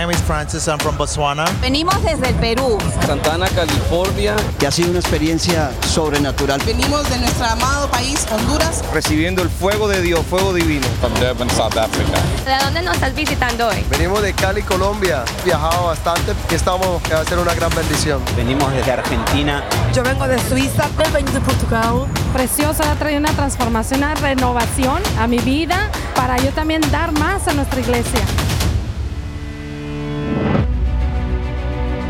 Name is Francis, I'm from Botswana. Venimos desde el Perú. Santana, California. Que ha sido una experiencia sobrenatural. Venimos de nuestro amado país, Honduras. Recibiendo el fuego de Dios, fuego divino. From Durban, South Africa. ¿De dónde nos estás visitando hoy? Venimos de Cali, Colombia. Viajado bastante y estamos a hacer una gran bendición. Venimos desde Argentina. Yo vengo de Suiza. Yo vengo de Portugal. Precioso, ha traído una transformación, una renovación a mi vida para yo también dar más a nuestra iglesia.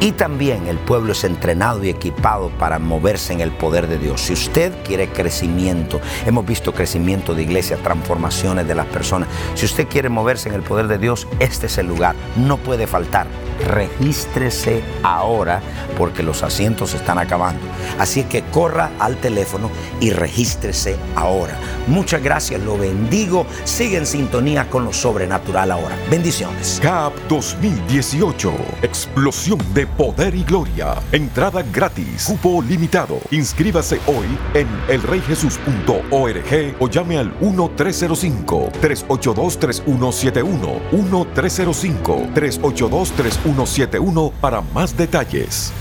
y también el pueblo es entrenado y equipado para moverse en el poder de Dios. Si usted quiere crecimiento, hemos visto crecimiento de iglesia, transformaciones de las personas. Si usted quiere moverse en el poder de Dios, este es el lugar. No puede faltar. Regístrese ahora porque los asientos están acabando. Así que corra al teléfono y regístrese ahora. Muchas gracias, lo bendigo. Sigue en sintonía con lo sobrenatural ahora. Bendiciones. CAP 2018. Explosión de poder y gloria. Entrada gratis. Cupo limitado. Inscríbase hoy en elreyjesus.org o llame al 1-305-382-3171. 1-305-382-3171 para más detalles.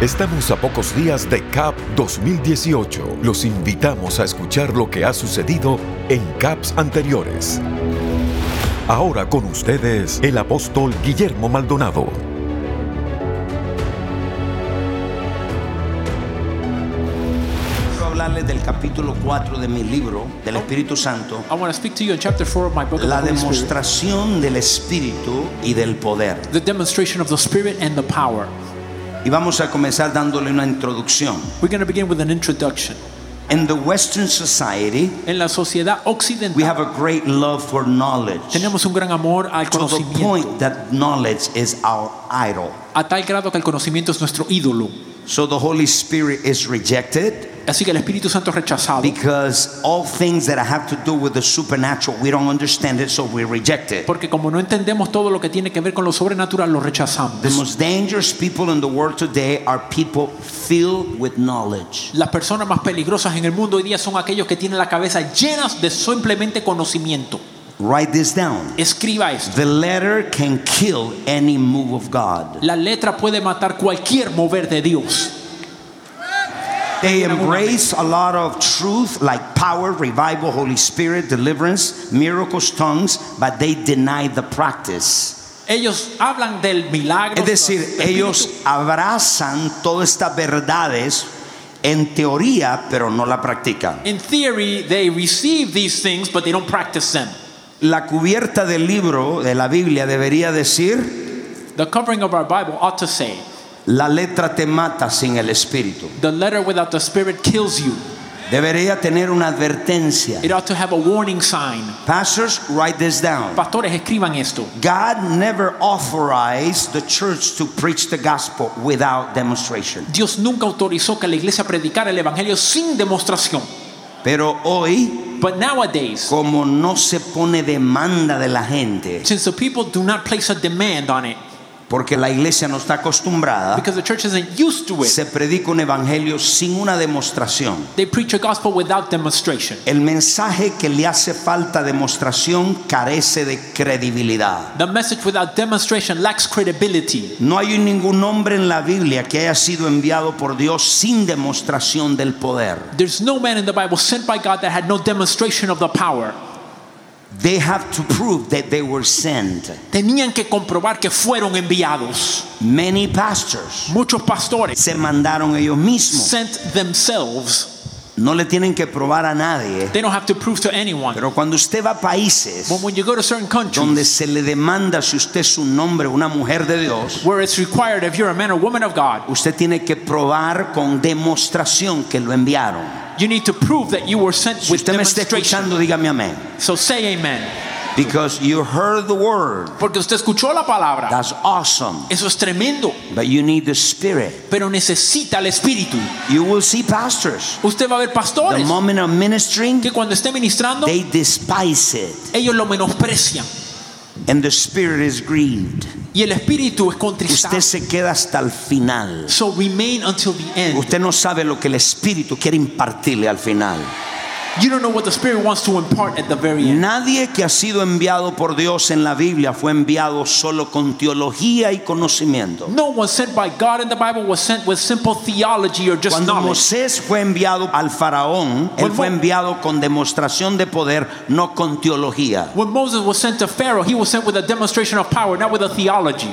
Estamos a pocos días de CAP 2018. Los invitamos a escuchar lo que ha sucedido en CAPs anteriores. Ahora con ustedes el apóstol Guillermo Maldonado. Del capítulo 4 de mi libro del Espíritu Santo. I want to speak to you in chapter 4 of my book La demostración del Espíritu y del poder. The demonstration of the Spirit and the power. Y vamos a comenzar dándole una introducción. We're going to begin with an introduction. In the Western society, En la sociedad we occidental have a great love for knowledge. tenemos un gran amor al To the conocimiento, point that knowledge is our idol. a tal grado que el conocimiento es nuestro ídolo. So the Holy Spirit is rejected Así que el Espíritu Santo es rechazado. because all things that have to do with the supernatural, we don't understand it, so we reject it. Porque como no entendemos todo lo que tiene que ver con lo sobrenatural, lo The rechazamos. most dangerous people in the world today are people filled with knowledge. Las personas más peligrosas en el mundo hoy día son aquellos que tienen la cabeza llenas de simplemente conocimiento. Write this down. Escriba esto. The letter can kill any move of God. La letra puede matar cualquier mover de Dios. They embrace a lot of truth like power, revival, Holy Spirit, deliverance, miracles, tongues, but they deny the practice. Ellos hablan del milagro. Es decir, ellos abrazan todas estas verdades en teoría, pero no la practican. In theory, they receive these things, but they don't practice them. La cubierta del libro de la Biblia debería decir, The covering of our Bible ought to say, la letra te mata sin el espíritu. the letter without the Spirit kills you. Debería tener una advertencia. It ought to have a warning sign. Pastors, write this down. Pastores, escriban esto. God never authorized the church to preach the gospel without demonstration. Dios nunca autorizó que la iglesia predicara el evangelio sin demostración. Pero hoy, But nowadays, como no se pone demanda de la gente, since the people do not place a demand on it, porque la iglesia no está acostumbrada, because the church isn't used to it, se predica un evangelio sin una demostración. they preach a gospel without demonstration. El mensaje que le hace falta demostración carece de credibilidad. The message without demonstration lacks credibility. No hay ningún hombre en la Biblia que haya sido enviado por Dios sin demostración del poder. There's no man in the Bible sent by God that had no demonstration of the power. They have to prove that they were sent. Tenían que comprobar que fueron enviados. Many pastors Muchos pastores se mandaron ellos mismos. sent themselves. No le tienen que probar a nadie. They don't have to prove to anyone. Pero cuando usted va a países But when you go to certain donde countries se le demanda si usted es un hombre o una mujer de Dios, where it's required if you're a man or woman of God, usted tiene que probar con demostración que lo enviaron. you need to prove that you were sent with usted me está escuchando, dígame amén. So say amen. Because you heard the word. Porque usted escuchó la palabra. That's awesome. Eso es tremendo. But you need the spirit. Pero necesita el espíritu. You will see pastors. Usted va a ver The pastores moment of ministering, que cuando esté ministrando, they despise it. ellos lo menosprecian. And the spirit is grieved. Y el espíritu es contristado. Usted se queda hasta el final. So remain until the end. Usted no sabe lo que el espíritu quiere impartirle al final. You don't know what the spirit wants to impart at the very end. Nadie que ha sido enviado por Dios en la Biblia fue enviado solo con teología y conocimiento. No one sent by God in the Bible was sent with simple theology or just Cuando knowledge. Moisés fue enviado al faraón, él fue enviado con demostración de poder, no con teología. When Moses was sent to Pharaoh, he was sent with a demonstration of power, not with a theology.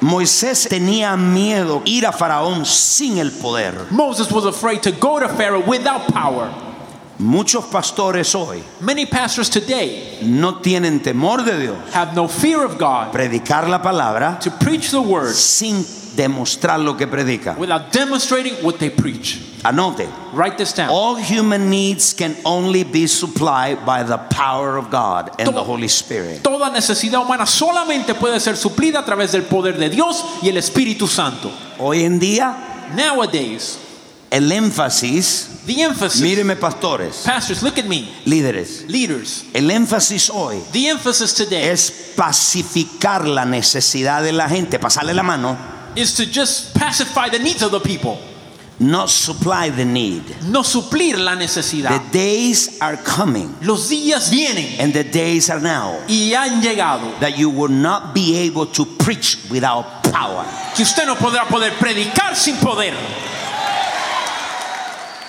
Moisés tenía miedo ir a faraón sin el poder. Moses was afraid to go to Pharaoh without power. Muchos pastores hoy Many pastors today no tienen temor de Dios. have no fear of God Predicar la palabra to preach the word sin demostrar lo que predica. without demonstrating what they preach. Anote. Write this down. All human needs can only be supplied by the power of God and the Holy Spirit. Toda necesidad humana solamente puede ser suplida a través del poder de Dios y el Espíritu Santo. Hoy en día, Nowadays, el énfasis, the emphasis, míreme pastores, pastors, look at me, líderes, leaders, el énfasis hoy the emphasis today es pacificar la necesidad de la gente, pasarle la mano, is to just pacify the needs of the people, not supply the need. no suplir la The necesidad. days are coming, Los días vienen. And the days are now, y han llegado. That you will not be able to preach without power. que usted no podrá poder predicar sin poder.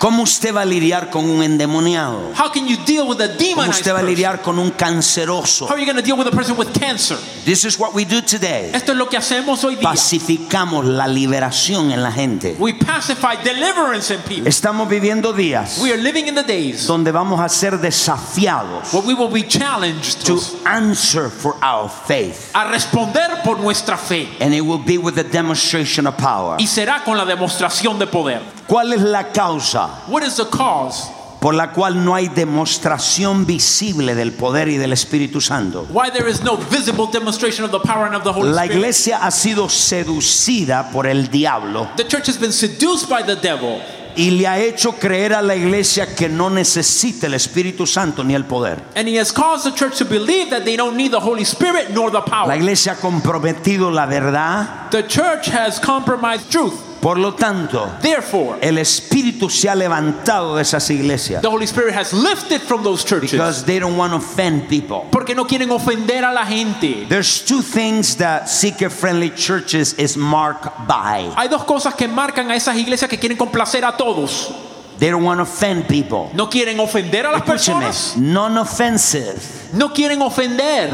¿Cómo usted va a lidiar con un endemoniado? How can you deal with a ¿Cómo usted va a lidiar con un canceroso? How are you going to deal with a person with cancer? This is what we do today. Esto es lo que hacemos hoy día. Pacificamos la liberación en la gente. We pacify deliverance in people. Estamos viviendo días We are living in the days donde vamos a ser desafiados where we will be challenged to answer for our faith. a responder por nuestra fe. And it will be with a demonstration of power. Y será con la demostración de poder. ¿Cuál es la causa What is the cause? por la cual no hay demostración visible del poder y del Espíritu Santo? Why there is no visible demonstration of the power and of the Holy La iglesia ha sido seducida por el diablo The church has been seduced by the devil y le ha hecho creer a la iglesia que no necesita el Espíritu Santo ni el poder. and he has caused the church to believe that they don't need the Holy Spirit nor the La power. iglesia ha comprometido la verdad, The church has compromised truth. Por lo tanto, Therefore, el Espíritu se ha levantado de esas iglesias the Holy Spirit has lifted from those churches because they don't want to offend people. porque no quieren ofender a la gente. There's two things that seeker-friendly churches is marked by. Hay dos cosas que marcan a esas iglesias que quieren complacer a todos. They don't want to offend people. No quieren ofender a las Escúcheme, personas. non-offensive. No quieren ofender.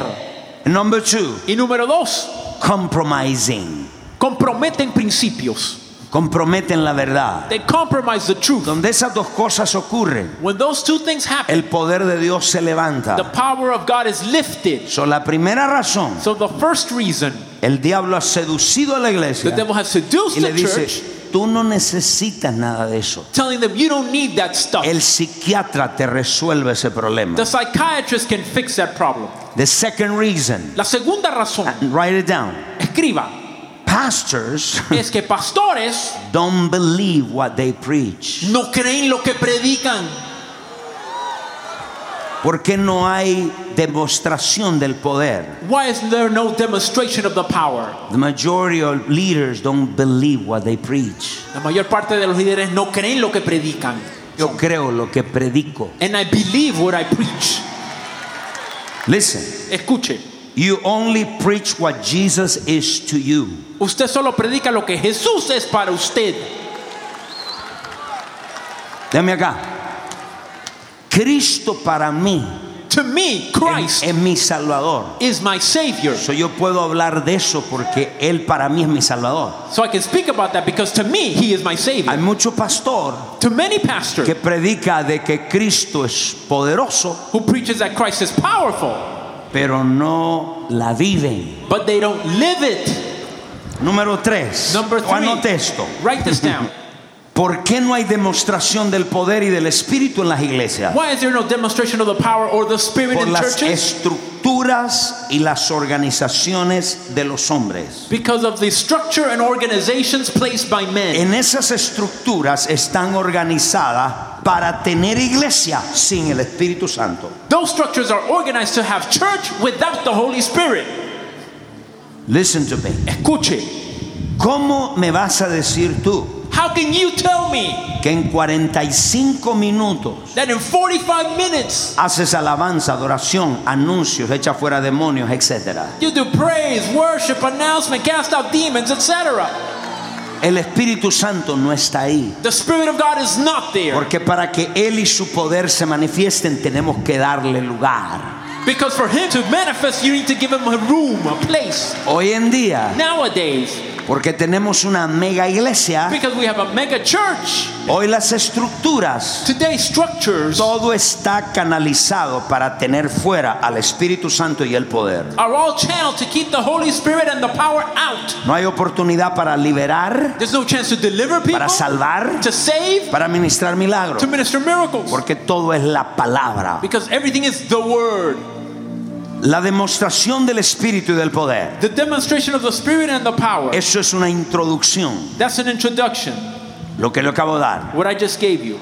Number two, Y número dos, compromising. comprometen principios. Comprometen la verdad. They compromise the truth. Donde esas dos cosas ocurren, When those two things happen, el poder de Dios se the levanta. power of God is lifted. So, la primera razón, So the first reason el diablo ha seducido a la the iglesia devil has seduced y le the dice, church, tú no necesitas nada de eso. telling them you don't need that stuff. El psiquiatra te resuelve ese problema. The psychiatrist can fix that problem. The second reason, La segunda razón, write it down. escriba, Pastors es que pastores don't believe what they preach. no creen lo que predican. ¿Por qué no hay demostración del poder? Why is there no demonstration of the power? The majority of leaders don't believe what they preach. La mayor parte de los líderes no creen lo que predican. Yo creo lo que predico. And I believe what I preach. Listen, Escuche, you only preach what Jesus is to you. usted solo predica lo que Jesús es para usted. Dame acá. Cristo para mí To me, Christ es, mi Salvador. is my Savior. So, yo puedo hablar de eso porque Él para mí es mi Salvador. So I can speak about that because to me, He is my Hay Savior. mucho pastor To many pastors que predica de que Cristo es poderoso, who preaches that Christ is powerful, pero no la viven. but they don't live it. Número tres. Number O anote three, esto. write this down. ¿Por qué no hay demostración del poder y del Espíritu en las iglesias? Why is there no demonstration of the power or the Spirit Por in las churches? Estructuras y las organizaciones de los hombres. Because of the structure and organizations placed by men. En esas estructuras están organizadas para tener iglesia sin el Espíritu Santo. Those structures are organized to have church without the Holy Spirit. Listen to me. Escuche. ¿Cómo me vas a decir tú How can you tell me que en 45 minutos that in 45 minutes haces alabanza, adoración, anuncios, echa fuera demonios, etcétera? you do praise, worship, announcement, cast out demons, etc.? El Espíritu Santo no está ahí. The Spirit of God is not there. Porque para que Él y su poder se manifiesten tenemos que darle lugar. Because for Him to manifest, you need to give Him a room, a place. Hoy en día, Nowadays, porque tenemos una mega iglesia, because we have a mega church, hoy las estructuras, today structures todo está canalizado para tener fuera al Espíritu Santo y el poder. are all channeled to keep the Holy Spirit and the power out. No hay oportunidad para liberar, There's no chance to deliver people, para salvar, to save, para ministrar milagros. to minister miracles. Porque todo es la palabra. Because everything is the Word. La demostración del Espíritu y del poder. The demonstration of the Spirit and the power. Eso es una introducción. That's an introduction. Lo que le acabo de dar. What I just gave you.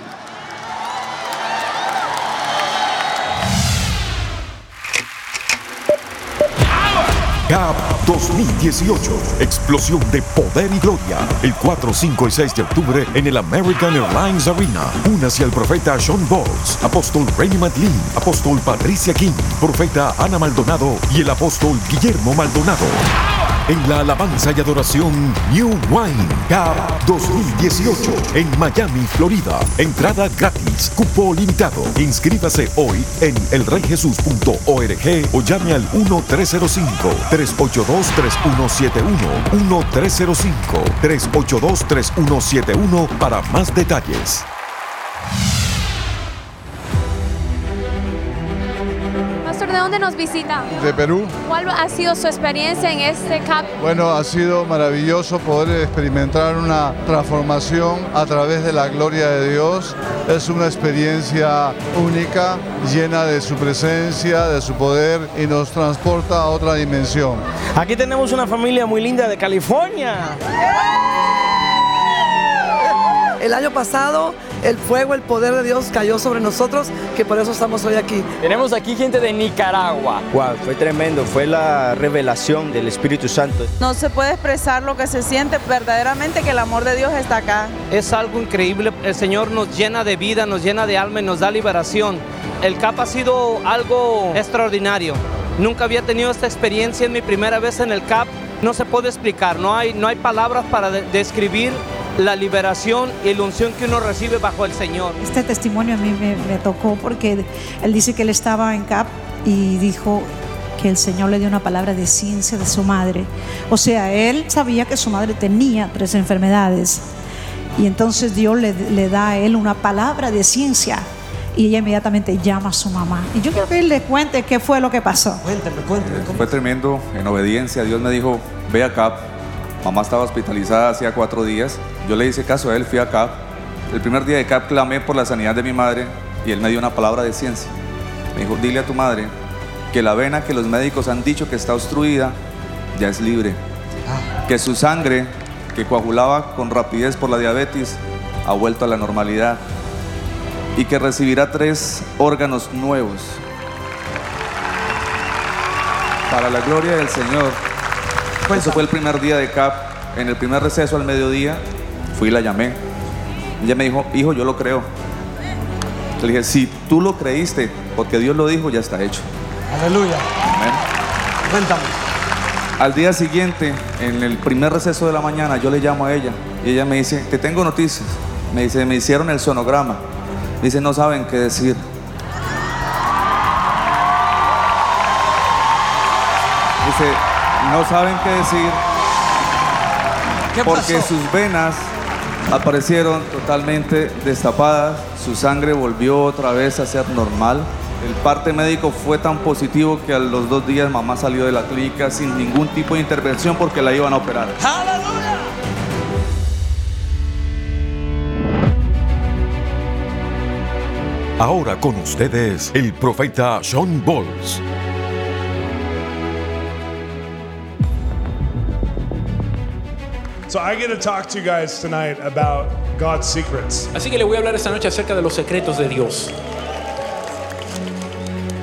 CAP 2018. Explosión de poder y gloria. El 4, 5 y 6 de octubre en el American Airlines Arena. Únase al profeta Sean Bowles, apóstol Rainy McLean, apóstol Patricia King, profeta Ana Maldonado y el apóstol Guillermo Maldonado. En la alabanza y adoración New Wine CAP 2018 en Miami, Florida. Entrada gratis, cupo limitado. Inscríbase hoy en elreyjesus.org o llame al 1-305-382-3171. 1-305-382-3171 para más detalles. Dónde nos visita? de Perú. ¿Cuál ha sido su experiencia en este CAP? Bueno, ha sido maravilloso poder experimentar una transformación a través de la gloria de Dios. Es una experiencia única, llena de su presencia, de su poder y nos transporta a otra dimensión. Aquí tenemos una familia muy linda de California. El año pasado el fuego, el poder de Dios cayó sobre nosotros, que por eso estamos hoy aquí. Tenemos aquí gente de Nicaragua. Wow, fue tremendo, fue la revelación del Espíritu Santo. No se puede expresar lo que se siente verdaderamente que el amor de Dios está acá. Es algo increíble, el Señor nos llena de vida, nos llena de alma y nos da liberación. El CAP ha sido algo extraordinario. Nunca había tenido esta experiencia, es mi primera vez en el CAP. No se puede explicar, no hay, no hay palabras para de- describir la liberación y la unción que uno recibe bajo el Señor. Este testimonio a mí me, me tocó porque él dice que él estaba en CAP y dijo que el Señor le dio una palabra de ciencia de su madre. O sea, él sabía que su madre tenía tres enfermedades y entonces Dios le, le da a él una palabra de ciencia y ella inmediatamente llama a su mamá. Y yo quiero que él le cuente qué fue lo que pasó. Cuéntame, cuéntame. Fue tremendo, en obediencia. Dios me dijo, ve acá. Mamá estaba hospitalizada hacía cuatro días. Yo le hice caso a él, fui a CAP. El primer día de CAP clamé por la sanidad de mi madre y él me dio una palabra de ciencia. Me dijo, dile a tu madre que la vena que los médicos han dicho que está obstruida ya es libre. Que su sangre, que coagulaba con rapidez por la diabetes, ha vuelto a la normalidad. Y que recibirá tres órganos nuevos. Para la gloria del Señor. Eso fue el primer día de CAP. En el primer receso al mediodía, fui y la llamé. Ella me dijo, hijo, yo lo creo. Le dije, si tú lo creíste, porque Dios lo dijo, ya está hecho. Aleluya. Amén. Cuéntame. Al día siguiente, en el primer receso de la mañana, yo le llamo a ella y ella me dice, te tengo noticias. Me dice, me hicieron el sonograma. Dice, no saben qué decir. Dice, no saben qué decir ¿Qué porque pasó? sus venas aparecieron totalmente destapadas, su sangre volvió otra vez a ser normal. El parte médico fue tan positivo que a los dos días mamá salió de la clínica sin ningún tipo de intervención porque la iban a operar. Ahora con ustedes el profeta Sean Bolls. So I get to talk to you guys tonight about God's secrets. Así que le voy a hablar esta noche acerca de los secretos de Dios.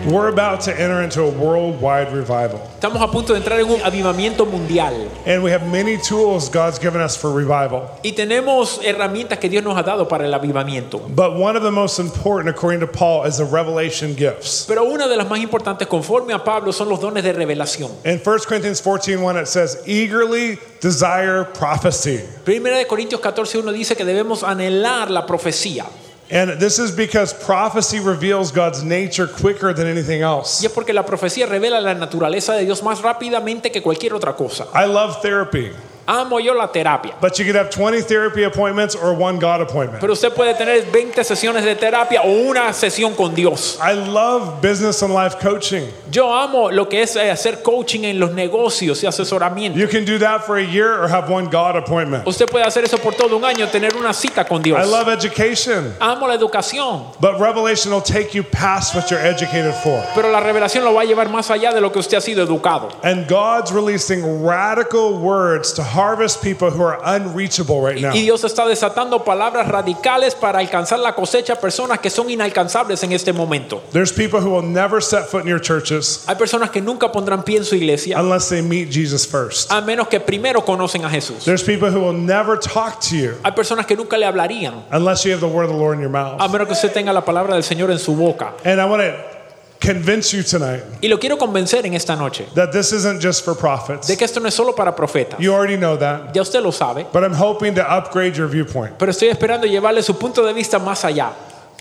We're about to enter into a worldwide revival. Estamos a punto de entrar en un avivamiento mundial And we have many tools God's given us for revival. y tenemos herramientas que Dios nos ha dado para el avivamiento. But one of the most important, according to Paul, is the revelation gifts. Pero una de las más importantes, conforme a Pablo, son los dones de revelación. In 1 Corinthians 14:1 it says, "Eagerly desire prophecy." Primera de Corintios 14:1 dice que debemos anhelar la profecía. And this is because prophecy reveals God's nature quicker than anything else. Y es porque la profecía revela la naturaleza de Dios más rápidamente que cualquier otra cosa. I love therapy. Amo yo la terapia. But you could have 20 therapy appointments or one God appointment. Pero usted puede tener 20 sesiones de terapia o una sesión con Dios. I love business and life coaching. Yo amo lo que es eh, hacer coaching en los negocios y asesoramiento. You can do that for a year or have one God appointment. Usted puede hacer eso por todo un año, tener una cita con Dios. I love education. Amo la educación, But revelation will take you past what you're educated for. pero la revelación lo va a llevar más allá de lo que usted ha sido educado. And God's releasing radical words to harvest people who are unreachable right now. Y Dios está desatando palabras radicales para alcanzar la cosecha a personas que son inalcanzables en este momento. There's people who will never set foot in your churches Hay personas que nunca pondrán pie en su iglesia unless they meet Jesus first. a menos que primero conocen a Jesús. There's people who will never talk to you Hay personas que nunca le hablarían unless you have the word of the Lord in your a mouth. menos que usted tenga la palabra del Señor en su boca. And I want to convince you tonight Y lo quiero convencer en esta noche that this isn't just for prophets. de que esto no es solo para profetas. You already know that. Ya usted lo sabe, But I'm hoping to upgrade your viewpoint. pero estoy esperando llevarle su punto de vista más allá.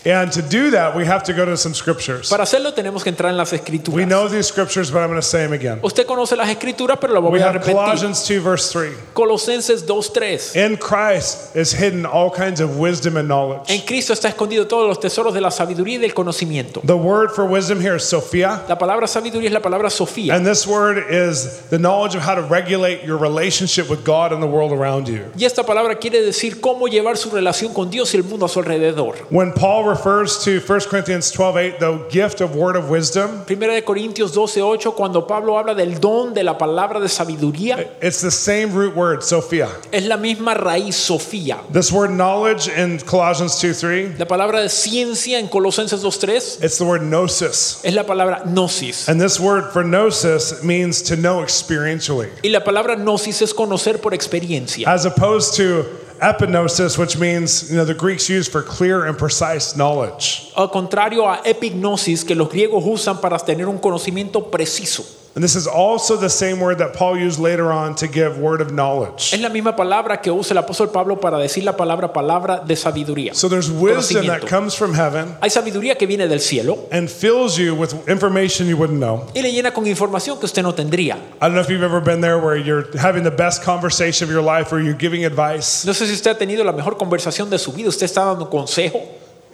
And to do that, we have to go to some scriptures. Para hacerlo tenemos que entrar en las escrituras. We know these scriptures, but I'm going to say them again. Usted conoce las escrituras, pero lo We voy a have repetir. Colossians 2, verse 3. Colosenses 2:3. In Christ is hidden all kinds of wisdom and knowledge. En Cristo está escondido todos los tesoros de la sabiduría y del conocimiento. The word for wisdom here is Sophia. La palabra sabiduría es la palabra Sofía. And this word is the knowledge of how to regulate your relationship with God and the world around you. Y esta palabra quiere decir cómo llevar su relación con Dios y el mundo a su alrededor. When Paul refers to 1 Corinthians 12:8, the gift of word of wisdom, Primera de Corintios 12:8 cuando Pablo habla del don de la palabra de sabiduría, it's the same root word, Sophia. es la misma raíz Sofía. This word knowledge in Colossians 2:3, La palabra de ciencia en Colosenses 2:3 it's the word gnosis. es la palabra gnosis. And this word for gnosis means to know experientially, Y la palabra gnosis es conocer por experiencia. as opposed to epignosis, which means, you know, the Greeks use for clear and precise knowledge. Al contrario a epignosis que los griegos usan para tener un conocimiento preciso. And this is also the same word that Paul used later on to give word of knowledge. Es la misma palabra que usa el apóstol Pablo para decir la palabra palabra de sabiduría. So there's wisdom that comes from heaven Hay sabiduría que viene del cielo and fills you with information you wouldn't know. y le llena con información que usted no tendría. I don't know if you've ever been there where you're having the best conversation of your life or you're giving advice No sé si usted ha tenido la mejor conversación de su vida, usted está dando consejo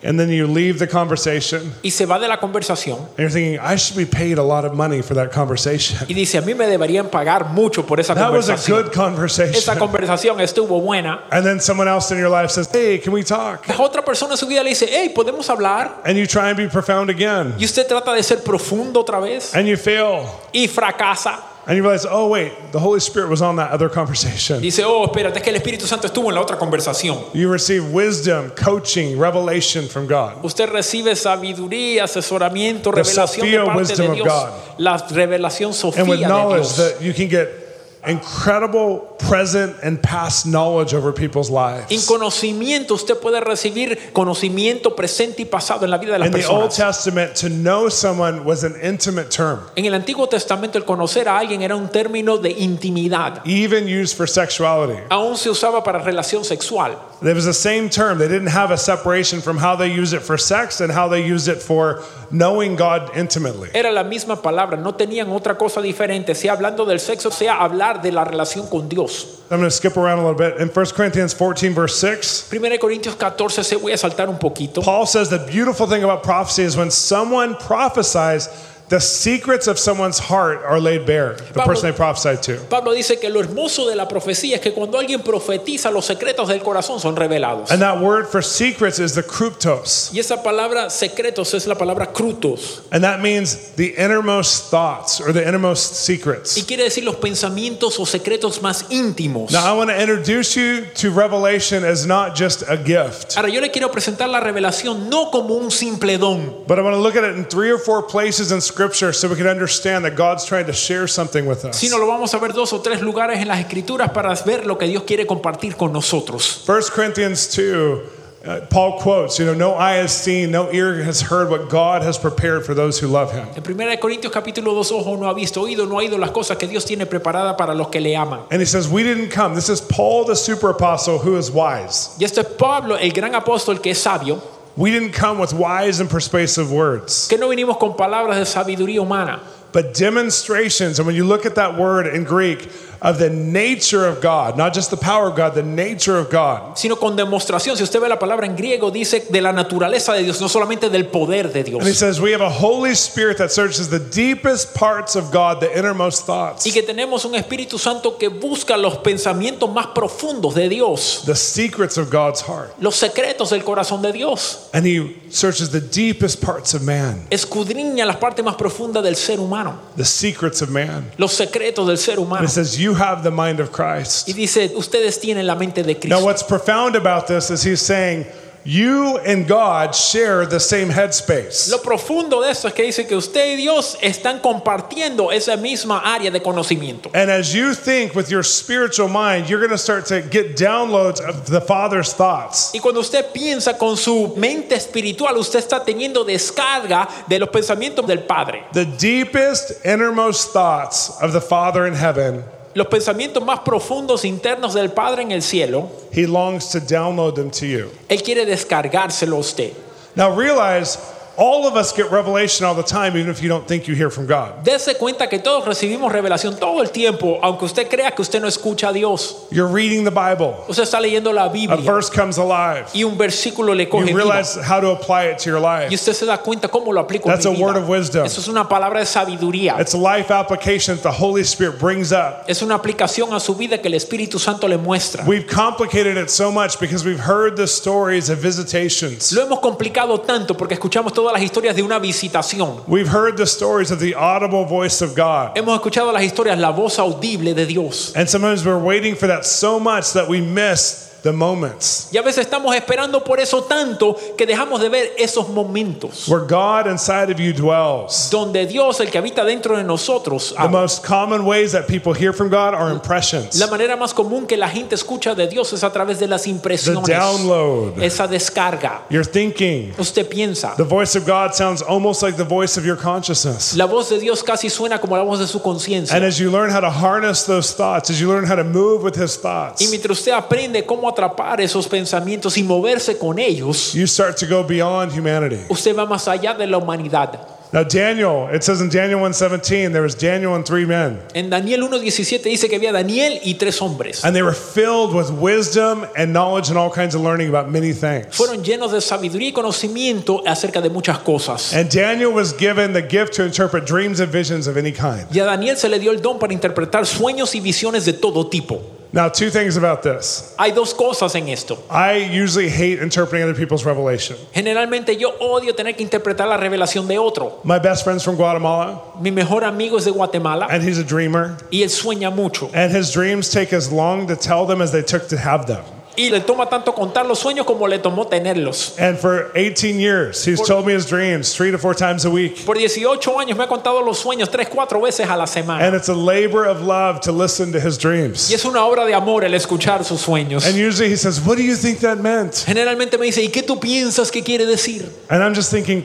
and then you leave the conversation y se va de la conversación and you're thinking, I should be paid a lot of money for that conversation. y dice, a mí me deberían pagar mucho por esa That was a good conversation. Esa conversación estuvo buena. And then someone else in your life says, Hey, can we talk? La otra persona en su vida le dice, hey, ¿podemos hablar? And you try and be profound again. Y usted trata de ser profundo otra vez And you fail. y fracasa. And you realize, oh, wait, the Holy Spirit was on that other conversation. Dice, oh, espérate, es que el Espíritu Santo estuvo en la otra conversación. You receive wisdom, coaching, revelation from God. Usted recibe sabiduría, asesoramiento, The revelación de Sophia parte wisdom de of Dios. God. La revelación Sofía de Dios. And with knowledge that you can get incredible present and past knowledge over people's En lives. conocimiento usted puede recibir conocimiento presente y pasado en la vida de las In the Old personas. Testament, to know someone was an intimate term, En el Antiguo Testamento el conocer a alguien era un término de intimidad. even used for sexuality. Aún se usaba para relación sexual. It was the same term. They didn't have a separation from how they use it for sex and how they use it for knowing God intimately. Era la misma palabra, no tenían otra cosa diferente, sea hablando del sexo, sea hablar de la relación con Dios. I'm going to skip around a little bit. In 1 Corinthians 14, verse 6, 1 Corintios 14, se voy a saltar un poquito. Paul says the beautiful thing about prophecy is when someone prophesies, the secrets of someone's heart are laid bare, the Pablo- person they prophesied to. Pablo dice que lo hermoso de la profecía es que cuando alguien profetiza, los secretos del corazón son revelados. And that word for secrets is the kryptos. Y esa palabra secretos es la palabra crutos. And that means the innermost thoughts or the innermost secrets. Y quiere decir los pensamientos o secretos más íntimos. Now, I want to introduce you to Revelation as not just a gift, Ahora yo le quiero presentar la revelación no como un simple don, but I want to look at it in three or four places in Scripture so we can understand that God's trying to share something with us. sino lo vamos a ver dos o tres lugares en las escrituras para ver lo que Dios quiere compartir con nosotros. 1 Corinthians 2, uh, Paul quotes, you know, no eye has seen, no ear has heard what God has prepared for those who love him. En 1 Corintios capítulo 2, ojo no ha visto, oído no ha oído las cosas que Dios tiene preparada para los que le aman. And he says, We didn't come. This is Paul, the super apostle, who is wise. Y este es Pablo, el gran apóstol que es sabio, We didn't come with wise and persuasive words, que no vinimos con palabras de sabiduría humana, but demonstrations. And when you look at that word in Greek, of the nature of God, not just the power of God, the nature of God. sino con demostración. Si usted ve la palabra en griego, dice de la naturaleza de Dios, no solamente del poder de Dios. And he says, We have a Holy Spirit that searches the deepest parts of God, the innermost thoughts, Y que tenemos un Espíritu Santo que busca los pensamientos más profundos de Dios, the secrets of God's heart. los secretos del corazón de Dios. And he searches the deepest parts of man, Escudriña las partes más profundas del ser humano, the secrets of man. los secretos del ser And humano. it says, You have the mind of Christ. Y dice, ustedes tienen la mente de Cristo. Now, what's profound about this is he's saying, You and God share the same headspace. Lo profundo de esto es que dice que usted y Dios están compartiendo esa misma área de conocimiento. And as you think with your spiritual mind, you're going to start to get downloads of the Father's thoughts. Y cuando usted piensa con su mente espiritual, usted está teniendo descarga de los pensamientos del Padre. The deepest, innermost thoughts of the Father in heaven, Los pensamientos más profundos internos del Padre en el cielo, He longs to download them to you. Él quiere descargárselo a usted. Now realize all of us get revelation all the time, even if you don't think you hear from God. Dese cuenta que todos recibimos revelación todo el tiempo, aunque usted crea que usted no escucha a Dios. You're reading the Bible, Usted está leyendo la Biblia. a verse comes alive. y un versículo le coge You vida. realize how to apply it to your life. Y usted se da cuenta cómo lo aplico That's a vida. word of wisdom. Eso es una palabra de sabiduría. It's a life application that the Holy Spirit brings up. Es una aplicación a su vida que el Espíritu Santo le muestra. We've complicated it so much because we've heard the stories of visitations. Lo hemos complicado tanto porque escuchamos todas las historias de una visitación. We've heard the stories of the audible voice of God. Hemos escuchado las historias, la voz audible de Dios. And sometimes we're waiting for that so much that we miss the moments Y a veces estamos esperando por eso tanto que dejamos de ver esos momentos where God inside of you dwells. donde Dios, el que habita dentro de nosotros, The most common ways that people hear from God are impressions. La manera más común que la gente escucha de Dios es a través de las impresiones. The download. Esa descarga. You're thinking. Usted piensa. The voice of God sounds almost like the voice of your consciousness. La voz de Dios casi suena como la voz de su conciencia. And as you learn how to harness those thoughts, as you learn how to move with His thoughts. Y mientras usted aprende cómo atrapar esos pensamientos y moverse con ellos, you start to go beyond humanity. usted va más allá de la humanidad. Now, Daniel, it says in Daniel 1:17, there was Daniel and three men, En Daniel 1.17 dice que había Daniel y tres hombres. and they were filled with wisdom and knowledge and all kinds of learning about many things. Fueron llenos de sabiduría y conocimiento acerca de muchas cosas. And Daniel was given the gift to interpret dreams and visions of any kind. Y a Daniel se le dio el don para interpretar sueños y visiones de todo tipo. Now, two things about this. Hay dos cosas en esto. I usually hate interpreting other people's revelation. Generalmente yo odio tener que interpretar la revelación de otro. My best friend's from Guatemala, Mi mejor amigo es de Guatemala and he's a dreamer. y él sueña mucho. And his dreams take as long to tell them as they took to have them. Y le toma tanto contar los sueños como le tomó tenerlos. And for 18 years, he's told me his dreams three to four times a week. Por 18 años me ha contado los sueños tres, cuatro veces a la semana. And it's a labor of love to listen to his dreams. Y es una obra de amor el escuchar sus sueños. And usually he says, What do you think that meant? Generalmente me dice, ¿y qué tú piensas que quiere decir? And I'm just thinking,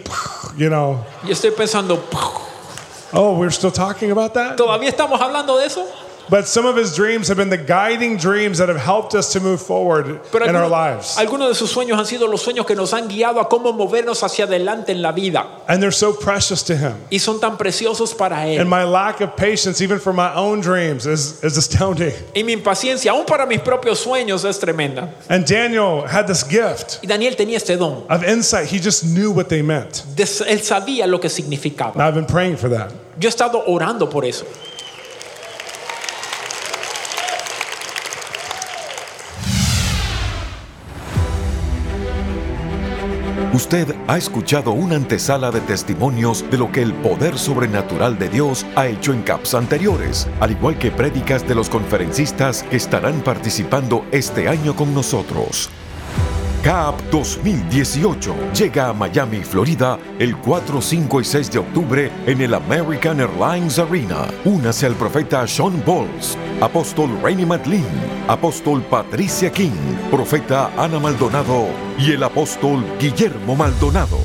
you know, Y estoy pensando, oh, we're still talking about that? ¿todavía estamos hablando de eso? But some of his dreams have been the guiding dreams that have helped us to move forward Pero in our algunos, lives. algunos de sus sueños han sido los sueños que nos han guiado a cómo movernos hacia adelante en la vida. And they're so precious to him. Y son tan preciosos para Él. And my lack of patience, even for my own dreams, is, is astounding. Y mi impaciencia, aún para mis propios sueños, es tremenda. And Daniel had this gift Y Daniel tenía este don. of insight. He just knew what they meant. Él sabía lo que significaba. And I've been praying for that. Yo he estado orando por eso. Usted ha escuchado una antesala de testimonios de lo que el poder sobrenatural de Dios ha hecho en CAPS anteriores, al igual que prédicas de los conferencistas que estarán participando este año con nosotros. CAP 2018 llega a Miami, Florida, el 4, 5 y 6 de octubre en el American Airlines Arena. Únase al profeta Sean Bowles, apóstol Rainy McLean, apóstol Patricia King, profeta Ana Maldonado y el apóstol Guillermo Maldonado.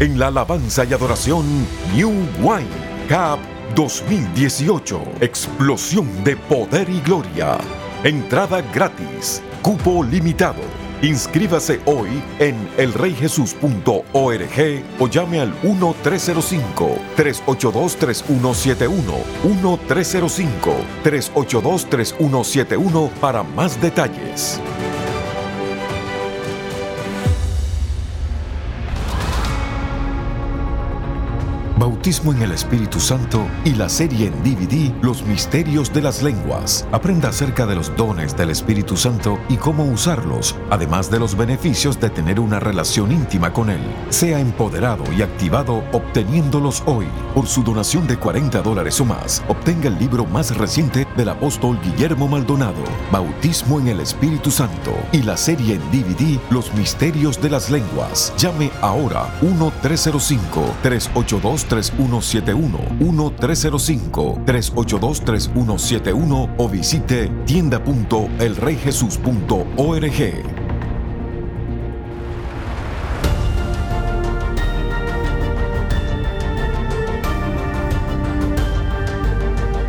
En la alabanza y adoración New Wine CAP 2018. Explosión de poder y gloria. Entrada gratis. Cupo limitado. Inscríbase hoy en elreyjesus.org o llame al 1-305-382-3171. 1-305-382-3171 para más detalles. Bautismo en el Espíritu Santo y la serie en DVD Los Misterios de las Lenguas. Aprenda acerca de los dones del Espíritu Santo y cómo usarlos, además de los beneficios de tener una relación íntima con Él. Sea empoderado y activado obteniéndolos hoy. Por su donación de 40 dólares o más, obtenga el libro más reciente del apóstol Guillermo Maldonado, Bautismo en el Espíritu Santo y la serie en DVD Los Misterios de las Lenguas. Llame ahora 1-305-382-3171, 1-305-382-3171 o visite tienda.elreyjesus.org.